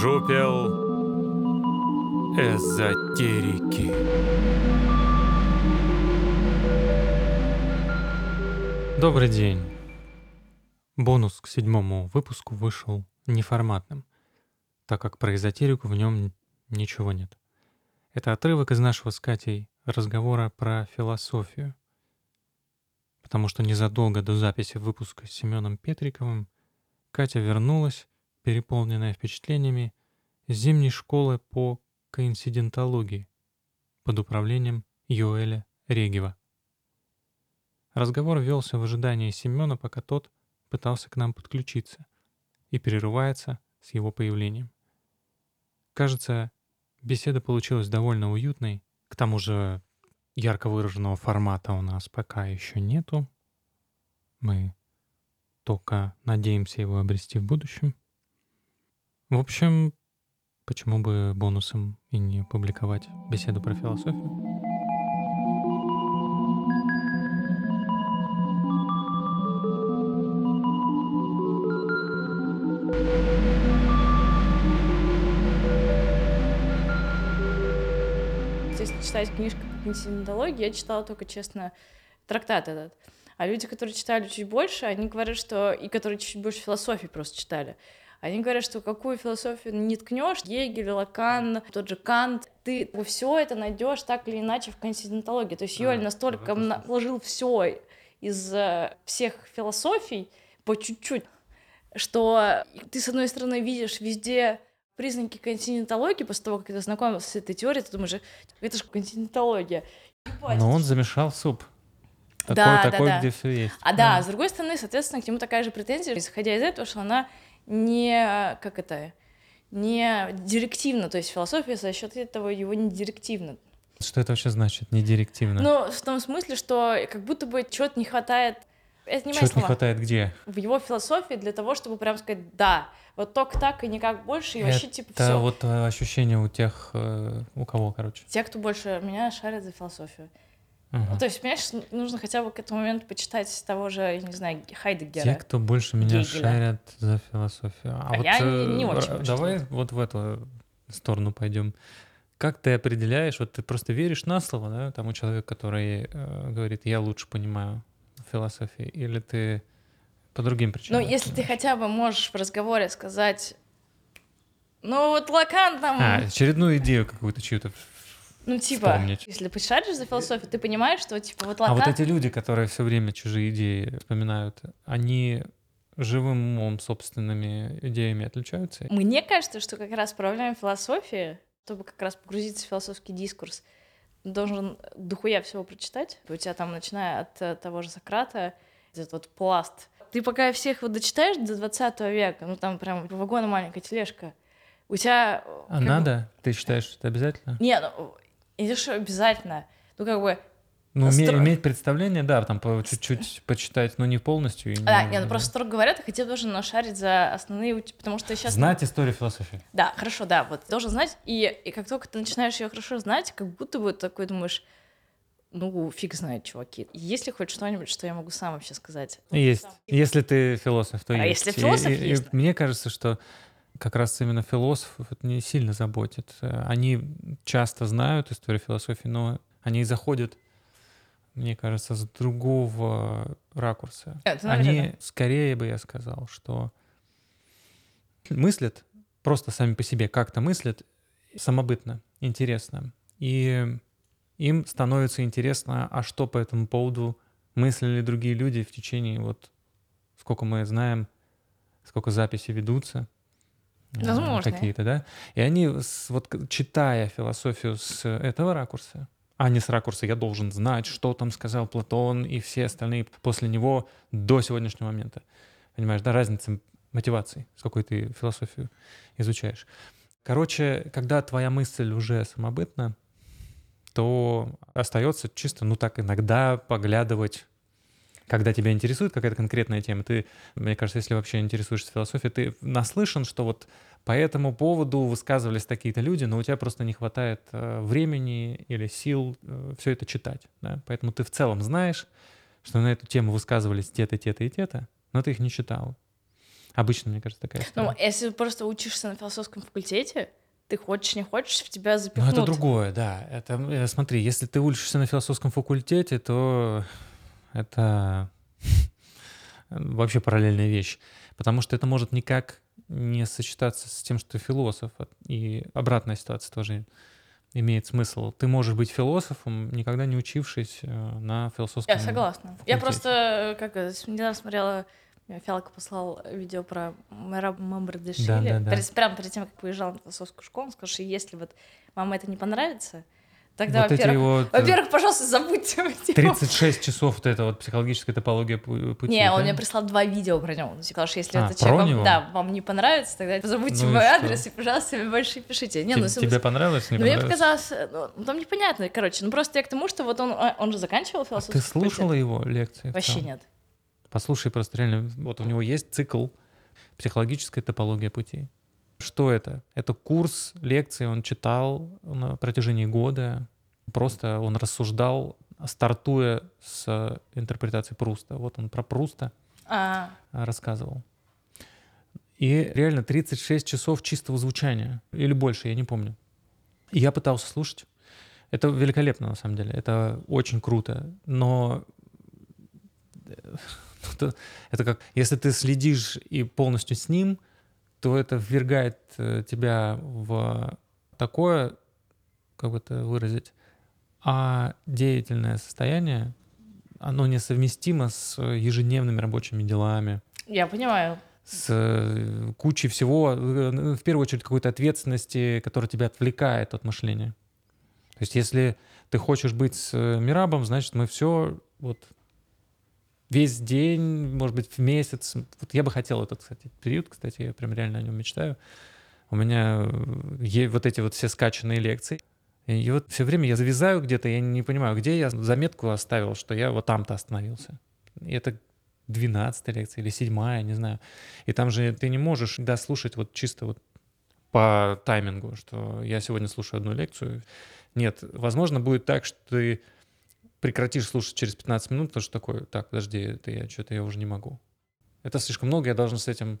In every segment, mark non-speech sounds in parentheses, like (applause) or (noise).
жупел эзотерики. Добрый день. Бонус к седьмому выпуску вышел неформатным, так как про эзотерику в нем ничего нет. Это отрывок из нашего с Катей разговора про философию. Потому что незадолго до записи выпуска с Семеном Петриковым Катя вернулась, переполненная впечатлениями, зимней школы по коинцидентологии под управлением Йоэля Регева. Разговор велся в ожидании Семена, пока тот пытался к нам подключиться и прерывается с его появлением. Кажется, беседа получилась довольно уютной, к тому же ярко выраженного формата у нас пока еще нету. Мы только надеемся его обрести в будущем. В общем, почему бы бонусом и не публиковать беседу про философию? Если читать книжку по континентологии, я читала только, честно, трактат этот. А люди, которые читали чуть больше, они говорят, что... И которые чуть больше философии просто читали. Они говорят, что какую философию не ткнешь, Гегель, Лакан, тот же Кант, ты все это найдешь так или иначе в континентологии. То есть Йоль настолько вложил все из э, всех философий по чуть-чуть, что ты, с одной стороны, видишь везде признаки континентологии, после того, как ты знакомился с этой теорией, ты думаешь, это же континентология. Но он замешал суп. Такой, Да, да, такой да. где все есть. А да, с другой стороны, соответственно, к нему такая же претензия, исходя из этого, что она не, как это, не директивна, то есть философия за счет этого его не директивна. Что это вообще значит, не директивно? Ну, в том смысле, что как будто бы чего-то не хватает, это не Чего-то не хватает где? в его философии для того, чтобы прям сказать «да», вот только так и никак больше, и вообще типа Это все. вот э, ощущение у тех, э, у кого, короче. Те, кто больше меня шарит за философию. Ну, Ага. то есть, понимаешь, нужно хотя бы к этому моменту почитать того же, я не знаю, Хайдегера. Те, кто больше меня Гегеля. шарят за философию. А, А вот я э, не очень больше давай знаю. вот в эту сторону пойдем. Как ты определяешь, вот ты просто веришь на слово, да, тому человеку, который э, говорит, я лучше понимаю философию, или ты по другим Ну, причинам? это если ты хотя бы можешь в разговоре сказать, ну вот Лакан там, А, очередную идею какую-то чью-то. Ну типа, вспомнить. если шаришь за философию, ты понимаешь, что типа вот А Лакан... вот эти люди, которые все время чужие идеи вспоминают, они живым умом, собственными идеями отличаются? Мне кажется, что как раз проблема философии, чтобы как раз погрузиться в философский дискурс, должен дохуя всего прочитать. У тебя там, начиная от э, того же Сократа, этот вот пласт. Ты пока всех вот дочитаешь до 20 века, ну там прям по вагону маленькая тележка, у тебя... э, А как бы- надо? Ты считаешь, что это обязательно? Не, ну, идешь обязательно. Ну, как бы, Ну, Стро- иметь представление, да, там по чуть-чуть почитать, но не полностью. и да, не- не, ну просто строго говоря, ты хотя бы должен нашарить за основные, потому что сейчас... Знать историю философии. Да, хорошо, да, вот должен знать, и, и как только ты начинаешь ее хорошо знать, как будто бы такой думаешь, ну, фиг знает, чуваки. Есть ли хоть что-нибудь, что я могу сам вообще сказать? Есть. Если ты философ, то А есть. если философ, И- и- и есть. Мне кажется, что как раз именно философов это не сильно заботит. Э, Они часто знают историю философии, но они заходят, мне кажется, с другого ракурса. Это Они, наверное. скорее бы я сказал, что мыслят просто сами по себе, как-то мыслят самобытно, интересно. И им становится интересно, а что по этому поводу мыслили другие люди в течение вот сколько мы знаем, сколько записей ведутся. Э, Возможно. Какие-то, да? И они, вот читая философию с этого ракурса, а не с ракурса «я должен знать, что там сказал Платон и все остальные после него до сегодняшнего момента». Понимаешь, да, разница мотивации, с какой ты философию изучаешь. Короче, когда твоя мысль уже самобытна, то остается чисто, ну так, иногда поглядывать когда тебя интересует какая-то конкретная тема, ты, мне кажется, если вообще интересуешься философией, ты наслышан, что вот по этому поводу высказывались такие-то люди, но у тебя просто не хватает э, времени или сил все это читать. Да? Поэтому ты в целом знаешь, что на эту тему высказывались те-то, те-то и те-то, но ты их не читал. Обычно, мне кажется, такая история. Ну, если просто учишься на философском факультете, ты хочешь, не хочешь, в тебя Ну, запихнут. это другое, да. Это, э, смотри, если ты учишься на философском факультете, то это (laughs) вообще параллельная вещь. Потому что это может никак не сочетаться с тем, что ты философ. И обратная ситуация тоже имеет смысл. Ты можешь быть философом, никогда не учившись э, на философском Я согласна. Я факультете. просто, э, как недавно смотрела, Фиалка послал видео про мэра Мамбардашвили. Да-да-да. Перед- Прямо перед тем, как уезжал на философскую школу, он сказал, что если вот вам это не понравится, тогда, вот во-первых, вот э, во-первых, пожалуйста, забудьте (laughs) его. 36 часов вот это вот психологическая топология пу- пути. Не, он да? мне прислал два видео про него. Он сказал, что если А, этот человек вам, да, вам не понравится, тогда забудьте Ну и мой что? адрес и, пожалуйста, мне больше пишите. Не, Те- ну, Тебе понравилось, не ну, мне понравилось? показалось, э, ну, там непонятно, короче. Ну, просто я к тому, что вот он, а, он же заканчивал А философский ты слушала факультет. его лекции? Вообще нет. Послушай просто реально, вот у него есть цикл «Психологическая топология путей». Что это? Это курс лекций, он читал на протяжении года. Просто он рассуждал, стартуя с интерпретации Пруста. Вот он про Пруста А, рассказывал. И реально 36 часов чистого звучания. Или больше, я не помню. И я пытался слушать. Это великолепно, на самом деле. Это очень круто. Но э, (laughs) это, это как, если ты следишь и полностью с ним, то это ввергает э, тебя в такое, как бы это выразить, а деятельное состояние, оно несовместимо с ежедневными рабочими делами, я понимаю. с э, кучей всего, э, в первую очередь какой-то ответственности, которая тебя отвлекает от мышления. То есть если ты хочешь быть с Мирабом, значит мы все вот весь день, может быть, в месяц. Вот я бы хотел этот, кстати, период, кстати, я прям реально о нем мечтаю. У меня э, е- вот эти вот все скачанные лекции. И вот все время я завязаю где-то, я не понимаю, где я заметку оставил, что я вот там-то остановился. И это 12 лекция или 7 не знаю. И там же ты не можешь дослушать вот чисто вот по таймингу, что я сегодня слушаю одну лекцию. Нет, возможно, будет так, что ты прекратишь слушать через 15 минут, потому что такой, так, подожди, это я что-то я уже не могу. Это слишком много, я должен с этим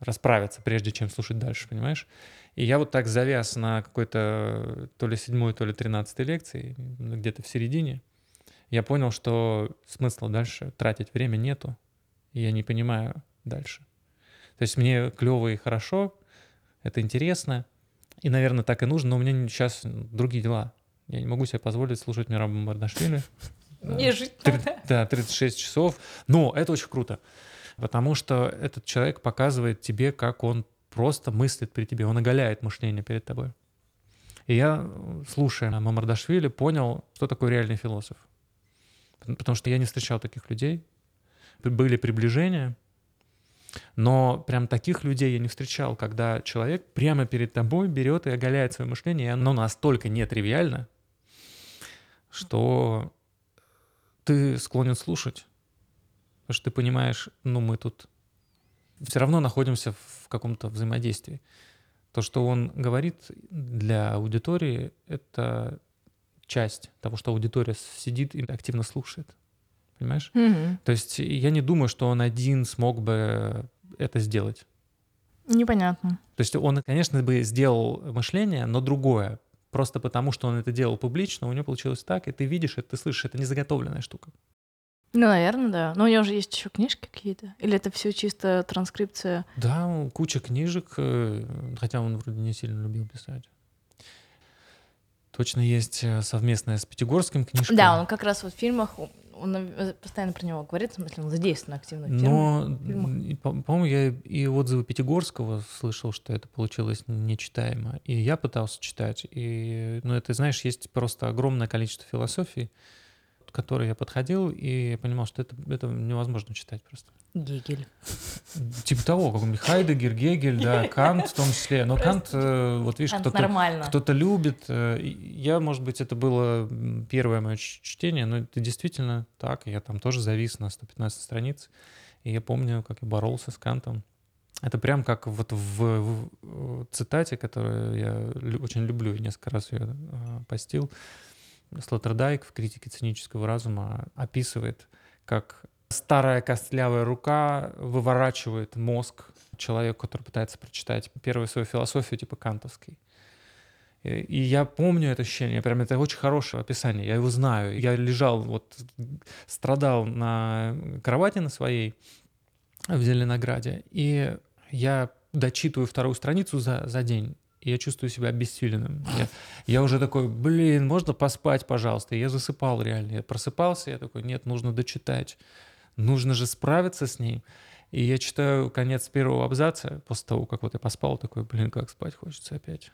расправиться, прежде чем слушать дальше, понимаешь? И я вот так завяз на какой-то то ли седьмой, то ли тринадцатой лекции, где-то в середине. Я понял, что смысла дальше тратить время нету, и я не понимаю дальше. То есть мне клево и хорошо, это интересно, и, наверное, так и нужно, но у меня сейчас другие дела. Я не могу себе позволить слушать Мираба Мардашвили. (laughs) Не жить надо. (laughs) Да, 36 часов. Но это очень круто, потому что этот человек показывает тебе, как он просто мыслит при тебе, он оголяет мышление перед тобой. И я, слушая Мамардашвили, понял, что такое реальный философ. Пот- Потому что я не встречал таких людей. Были приближения, но прям таких людей я не встречал, когда человек прямо перед тобой берет и оголяет свое мышление, и оно настолько нетривиально, что ты склонен слушать, потому что ты понимаешь, ну мы тут все равно находимся в каком-то взаимодействии. То, что он говорит для аудитории, это часть того, что аудитория сидит и активно слушает. Понимаешь? Мгм. То есть я не думаю, что он один смог бы это сделать. Непонятно. То есть он, конечно, бы сделал мышление, но другое. Просто потому, что он это делал публично, у него получилось так, и ты видишь это, ты слышишь, это не заготовленная штука. Ну, наверное, да. Но у него же есть еще книжки какие-то. Или это все чисто транскрипция? Да, куча книжек, э, хотя он вроде не сильно любил писать. Точно есть э, совместная с Пятигорским книжка. Да, он как раз вот в фильмах, он э, постоянно про него говорит, в смысле, он задействован активно в. Но, по-моему, я и отзывы Пятигорского слышал, что это получилось нечитаемо. И я пытался читать. И, ну, это, знаешь, есть просто огромное количество философий, к которой я подходил, и я понимал, что это, это невозможно читать просто. Гегель. Типа того, как Хайдегер, Гегель, да, (laughs) Кант в том числе. Но Кант, э, вот видишь, Кант кто-то кто-то любит. э, Я, может быть, это было первое мое чтение, но это действительно так. Я там тоже завис на 115 страниц. И я помню, как я боролся с Кантом. Это прям как вот в, в- цитате, которую я очень люблю, и несколько раз ее э, постил. Слоттердайк в «Критике цинического разума» описывает, как старая костлявая рука выворачивает мозг человеку, который пытается прочитать первую свою философию типа кантовской. И я помню это ощущение, прям это очень хорошее описание, я его знаю. Я лежал, вот страдал на кровати на своей в Зеленограде, и я дочитываю вторую страницу за, за день, и я чувствую себя обессиленным. Я, я уже такой, блин, можно поспать, пожалуйста. И я засыпал реально. Я просыпался, я такой, нет, нужно дочитать. Нужно же справиться с ней. И я читаю конец первого абзаца после того, как вот я поспал, такой, блин, как спать хочется опять.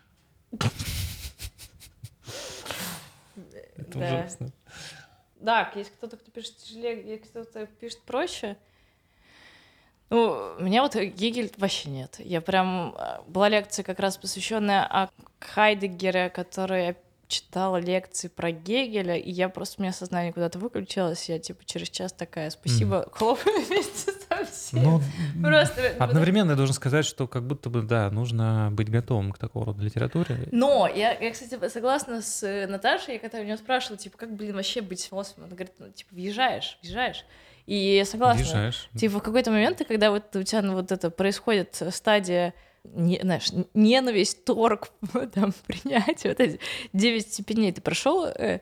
Это ужасно. Да, есть кто-то, кто пишет тяжелее, есть кто-то пишет проще. Ну, меня вот Гегель вообще нет. Я прям... Э, была лекция как раз посвященная о Хайдегере, который читала лекции про Гегеля, и я просто, у меня сознание куда-то выключилось, я типа через час такая, спасибо, mm. хлопаю вместе со всеми. Ну, просто... Одновременно я должен сказать, что как будто бы, да, нужно быть готовым к такого рода литературе. Но я, я кстати, согласна с э, Наташей, я когда у нее спрашивала, типа, как, блин, вообще быть философом, она говорит, ну, типа, въезжаешь, въезжаешь. И я согласна. Въезжаешь. Типа, в какой-то момент, когда вот у тебя ну, вот это происходит стадия не, знаешь, ненависть, торг, (laughs) там, принятие, вот эти девять степеней ты прошел, э,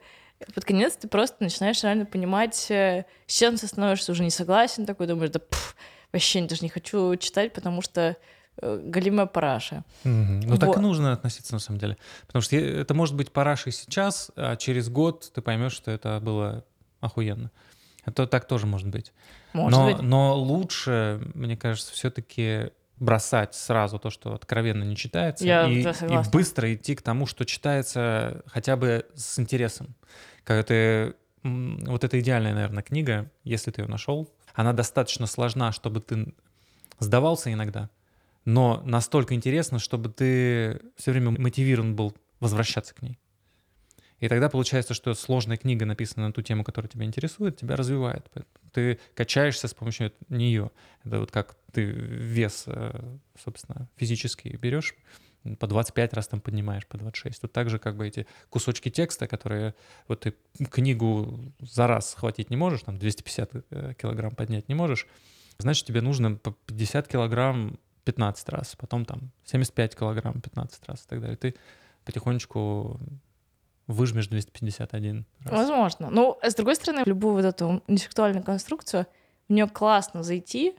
под конец ты просто начинаешь реально понимать, э, с чем ты становишься уже не согласен, такой думаешь, да пф, вообще даже не хочу читать, потому что э, галимая параша. Угу. Ну вот. так и нужно относиться на самом деле. Потому что это может быть парашей сейчас, а через год ты поймешь, что это было охуенно. Это так тоже может быть. Может но, быть. но лучше, мне кажется, все-таки бросать сразу то, что откровенно не читается, Я и, и быстро идти к тому, что читается хотя бы с интересом. Когда ты вот эта идеальная, наверное, книга, если ты ее нашел, она достаточно сложна, чтобы ты сдавался иногда, но настолько интересно, чтобы ты все время мотивирован был возвращаться к ней. И тогда получается, что сложная книга, написанная на ту тему, которая тебя интересует, тебя развивает. Ты качаешься с помощью нее. Это вот как ты вес, э, собственно, физический берешь, по 25 раз там поднимаешь, по 26. Тут также как бы эти кусочки текста, которые вот ты книгу за раз схватить не можешь, там 250 э, килограмм поднять не можешь, значит, тебе нужно по 50 килограмм 15 раз, потом там 75 килограмм 15 раз и так далее. Ты потихонечку выжмешь 251 раз. Возможно. Но, с другой стороны, любую вот эту интеллектуальную конструкцию, в нее классно зайти,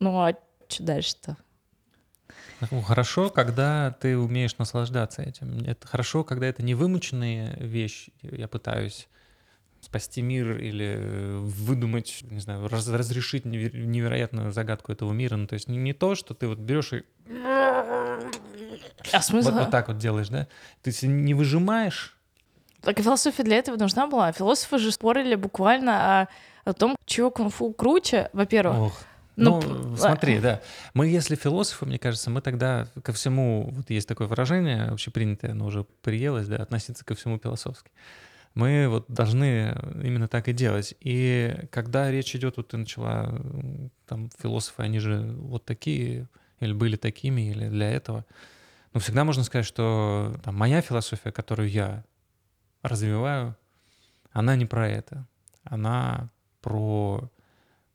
ну а что дальше-то? Ну, хорошо, когда ты умеешь наслаждаться этим. Это хорошо, когда это не вымученная вещь. Я пытаюсь спасти мир или выдумать, не знаю, раз, разрешить невероятную загадку этого мира. Ну, то есть не, не то, что ты вот берешь и а смысл? Вот, вот так вот делаешь, да? Ты не выжимаешь. Так и философия для этого нужна была. Философы же спорили буквально о, о том, чего кунг-фу круче, во-первых. Ох. Ну, ну, смотри, да. Мы, если философы, мне кажется, мы тогда ко всему, вот есть такое выражение, общепринятое, оно уже приелось, да, относиться ко всему философски. Мы вот должны именно так и делать. И когда речь идет, вот ты начала, там, философы, они же вот такие, или были такими, или для этого. Но всегда можно сказать, что там, моя философия, которую я развиваю, она не про это. Она про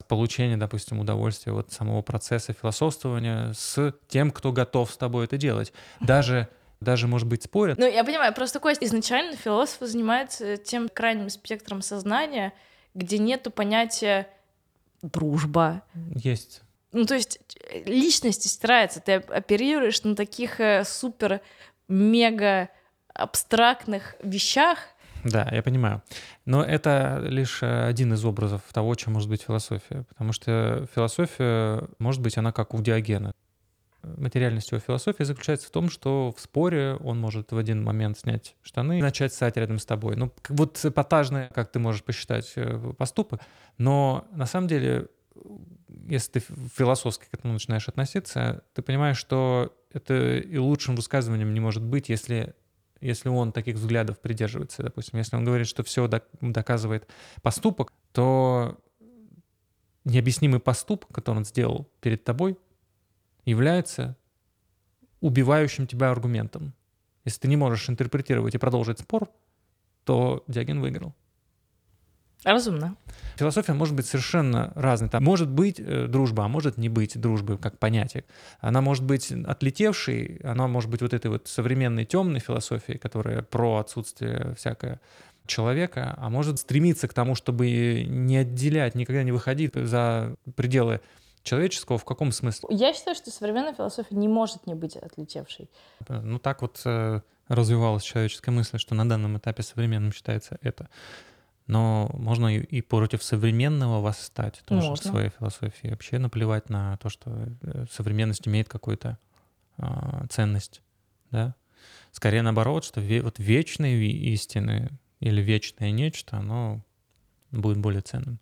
получение, допустим, удовольствия от самого процесса философствования с тем, кто готов с тобой это делать. Даже даже, может быть, спорят. Ну, я понимаю, просто такое изначально философы занимаются тем крайним спектром сознания, где нету понятия дружба. Есть ну, то есть э, личность стирается, ты оперируешь на таких э, супер мега абстрактных вещах. Да, я понимаю. Но это лишь э, один из образов того, чем может быть философия. Потому что философия, может быть, она как у Диогена. Материальность его философии заключается в том, что в споре он может в один момент снять штаны и начать ссать рядом с тобой. Ну, вот эпатажное, как ты можешь посчитать, поступок. Но на самом деле если ты философски к этому начинаешь относиться, ты понимаешь, что это и лучшим высказыванием не может быть, если, если он таких взглядов придерживается. Допустим, если он говорит, что все доказывает поступок, то необъяснимый поступок, который он сделал перед тобой, является убивающим тебя аргументом. Если ты не можешь интерпретировать и продолжить спор, то Диоген выиграл. Разумно. Философия может быть совершенно разной. Там может быть э, дружба, а может не быть дружбы как понятие. Она может быть отлетевшей, она может быть вот этой вот современной темной философией, которая про отсутствие всякое человека, а может стремиться к тому, чтобы не отделять, никогда не выходить за пределы человеческого в каком смысле? Я считаю, что современная философия не может не быть отлетевшей. Ну так вот э, развивалась человеческая мысль, что на данном этапе современным считается это. Но можно и, против современного восстать тоже Можно. в своей философии. Вообще наплевать на то, что э, современность имеет какую-то а, ценность. Да? Скорее наоборот, что ве- вот вечные истины или вечное нечто, оно будет более ценным.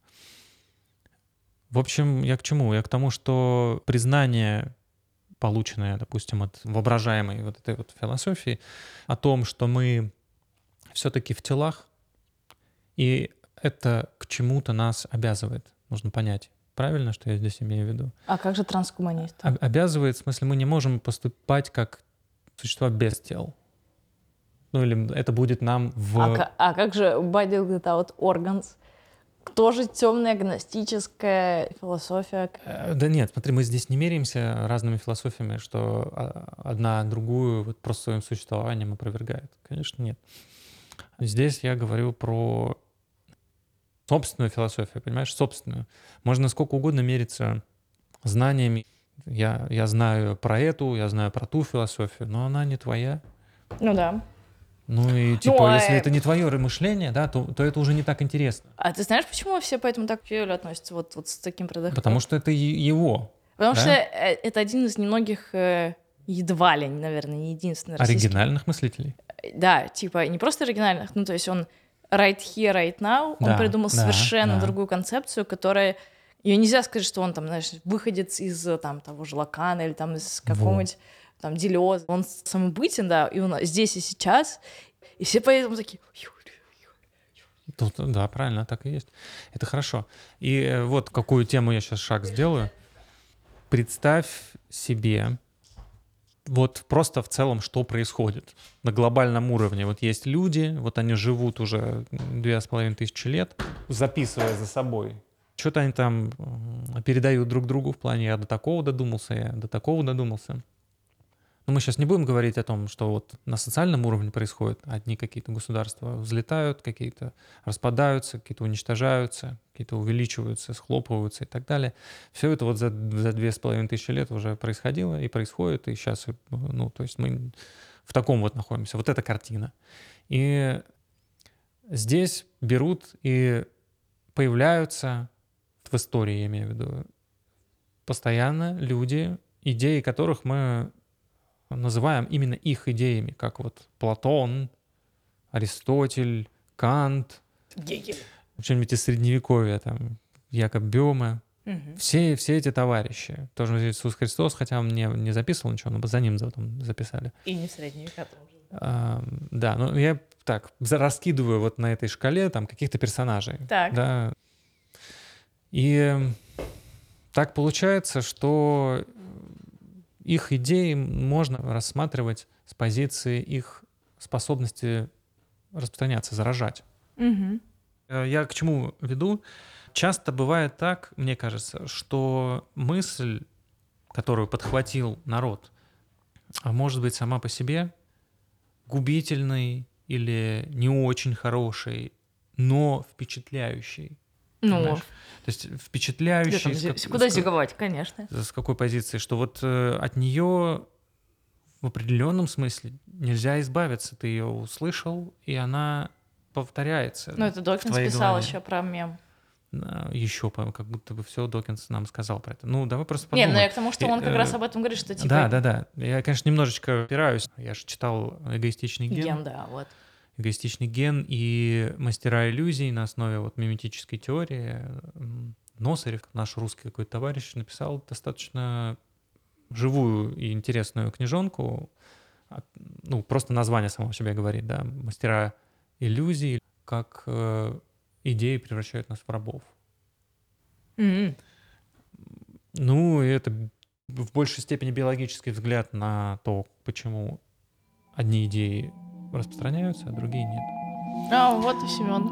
В общем, я к чему? Я к тому, что признание, полученное, допустим, от воображаемой вот этой вот философии, о том, что мы все-таки в телах, и это к чему-то нас обязывает. Нужно понять, правильно, что я здесь имею в виду? А как же трансгуманист? Об- Обязывает, в смысле, мы не можем поступать как существа без тел. Ну или это будет нам в... А, а как же body without organs? Тоже темная гностическая философия. Э, Да нет, смотри, мы здесь не меряемся разными философиями, что а, одна другую вот просто своим существованием опровергает. Конечно, нет. Здесь я говорю про собственную философию, понимаешь, собственную. Можно сколько угодно мериться знаниями. Я, я знаю про эту, я знаю про ту философию, но она не твоя. Ну да. Ну и типа, а, если э, это не твое мышление, да, то, то это уже не так интересно. А ты знаешь, почему все поэтому так к Фьюэлю относятся вот, вот с таким продыхом? Потому что это его Потому да? что э, это один из немногих, э, едва ли, наверное, не единственный российский. оригинальных мыслителей. Да, типа не просто оригинальных, ну то есть он right here, right now, он Да, придумал да, совершенно да. другую концепцию, которая... Ее нельзя сказать, что он там, знаешь, выходец из э, там того же Лакана или там из какого-нибудь там Делеза. Он самобытен, да, и он здесь и сейчас, и все поэтому такие... «Ю, Тут, да, правильно, так и есть. Это хорошо. И э, вот какую тему я сейчас шаг сделаю. Представь себе вот просто в целом, что происходит на глобальном уровне. Вот есть люди, вот они живут уже две с половиной тысячи лет, записывая за собой. Что-то они там передают друг другу в плане «я до такого додумался, я до такого додумался». Но мы сейчас не будем говорить о том, что вот на социальном уровне происходит. Одни какие-то государства взлетают, какие-то распадаются, какие-то уничтожаются, какие-то увеличиваются, схлопываются и так далее. Все это вот за, за две с половиной тысячи лет уже происходило и происходит, и сейчас, ну, то есть мы в таком вот находимся. Вот эта картина. И здесь берут и появляются в истории, я имею в виду, постоянно люди, идеи которых мы называем именно их идеями, как вот Платон, Аристотель, Кант, Гегель. что-нибудь из Средневековья, там, Якоб Бёме. Мгм. Все, все эти товарищи. Тоже Иисус Христос, хотя он не, не записывал ничего, но за ним потом записали. И не в средние века тоже. А, да, ну я так раскидываю вот на этой шкале там каких-то персонажей. Так. Да. И так получается, что их идеи можно рассматривать с позиции их способности распространяться, заражать. Э, Я к чему веду? Часто бывает так, мне кажется, что мысль, которую подхватил народ, а может быть сама по себе губительной или не очень хорошей, но впечатляющей. Ну, понимаешь? То есть где впечатляющей... там как- куда с зиговать, конечно. с какой позиции, что вот э, от нее в определенном смысле нельзя избавиться. Ты ее услышал, и она повторяется. Ну, это Докинс писал голове. еще про мем. Еще, как будто бы все Докинс нам сказал про это. Ну, давай просто Не, подумаем. ну я к тому, что он как Э, раз об этом говорит, что типа... Да, да, да. Я, конечно, немножечко опираюсь. Я же читал «Эгоистичный ген». Ген, да, вот. «Эгоистичный ген» и «Мастера иллюзий» на основе вот миметической теории. Носарев, наш русский какой-то товарищ, написал достаточно живую и интересную книжонку. Ну, просто название само себе говорит, да. «Мастера иллюзий», как э, идеи превращают нас в рабов. М. Ну, и это в большей степени биологический взгляд на то, почему одни идеи распространяются, а другие нет. А, вот и Семен.